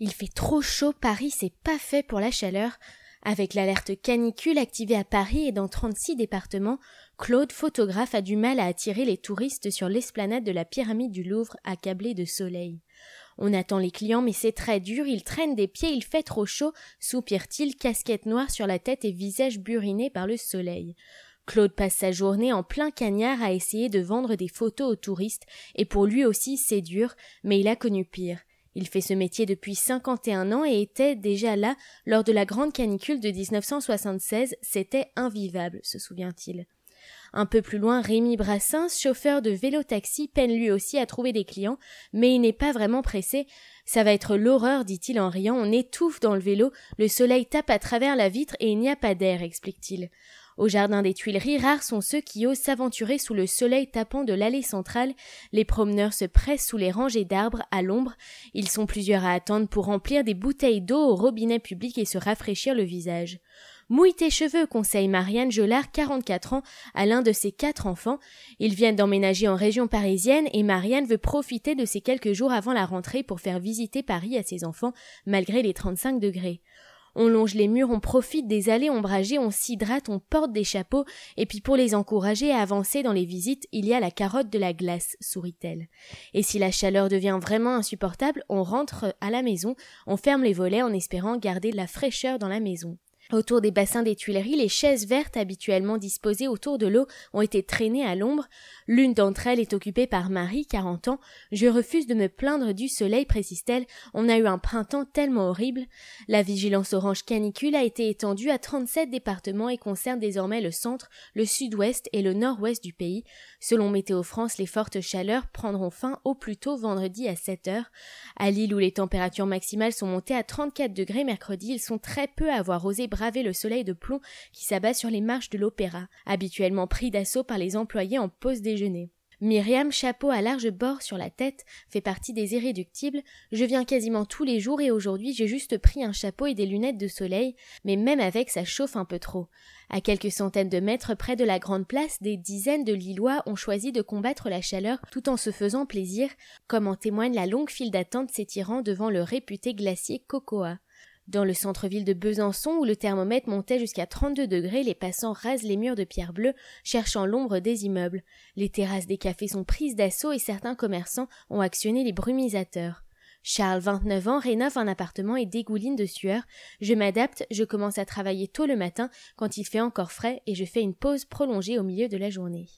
Il fait trop chaud, Paris, c'est pas fait pour la chaleur. Avec l'alerte canicule activée à Paris et dans 36 départements, Claude, photographe, a du mal à attirer les touristes sur l'esplanade de la pyramide du Louvre accablée de soleil. On attend les clients, mais c'est très dur, ils traînent des pieds, il fait trop chaud, soupire-t-il, casquette noire sur la tête et visage buriné par le soleil. Claude passe sa journée en plein cagnard à essayer de vendre des photos aux touristes, et pour lui aussi c'est dur, mais il a connu pire. Il fait ce métier depuis 51 ans et était déjà là lors de la grande canicule de 1976. C'était invivable, se souvient-il. Un peu plus loin, Rémi Brassens, chauffeur de vélo-taxi, peine lui aussi à trouver des clients, mais il n'est pas vraiment pressé. Ça va être l'horreur, dit-il en riant. On étouffe dans le vélo, le soleil tape à travers la vitre et il n'y a pas d'air, explique-t-il. Au jardin des Tuileries, rares sont ceux qui osent s'aventurer sous le soleil tapant de l'allée centrale. Les promeneurs se pressent sous les rangées d'arbres à l'ombre. Ils sont plusieurs à attendre pour remplir des bouteilles d'eau au robinet public et se rafraîchir le visage. Mouille tes cheveux, conseille Marianne Jolard, 44 ans, à l'un de ses quatre enfants. Ils viennent d'emménager en région parisienne et Marianne veut profiter de ces quelques jours avant la rentrée pour faire visiter Paris à ses enfants, malgré les 35 degrés. On longe les murs, on profite des allées ombragées, on s'hydrate, on porte des chapeaux, et puis pour les encourager à avancer dans les visites, il y a la carotte de la glace, sourit-elle. Et si la chaleur devient vraiment insupportable, on rentre à la maison, on ferme les volets en espérant garder la fraîcheur dans la maison. Autour des bassins des Tuileries, les chaises vertes habituellement disposées autour de l'eau ont été traînées à l'ombre. L'une d'entre elles est occupée par Marie, quarante ans. Je refuse de me plaindre du soleil, précise-t-elle. On a eu un printemps tellement horrible. La vigilance orange canicule a été étendue à trente-sept départements et concerne désormais le centre, le sud-ouest et le nord-ouest du pays. Selon Météo France, les fortes chaleurs prendront fin au plus tôt vendredi à sept heures. À Lille, où les températures maximales sont montées à 34 degrés mercredi, ils sont très peu à avoir osé braver le soleil de plomb qui s'abat sur les marches de l'opéra, habituellement pris d'assaut par les employés en pause déjeuner. Myriam, chapeau à large bord sur la tête, fait partie des irréductibles. Je viens quasiment tous les jours et aujourd'hui j'ai juste pris un chapeau et des lunettes de soleil, mais même avec ça chauffe un peu trop. À quelques centaines de mètres près de la grande place, des dizaines de Lillois ont choisi de combattre la chaleur tout en se faisant plaisir, comme en témoigne la longue file d'attente s'étirant devant le réputé glacier Cocoa. Dans le centre-ville de Besançon, où le thermomètre montait jusqu'à 32 degrés, les passants rasent les murs de pierre bleue, cherchant l'ombre des immeubles. Les terrasses des cafés sont prises d'assaut et certains commerçants ont actionné les brumisateurs. Charles, 29 ans, rénove un appartement et dégouline de sueur. Je m'adapte, je commence à travailler tôt le matin quand il fait encore frais et je fais une pause prolongée au milieu de la journée.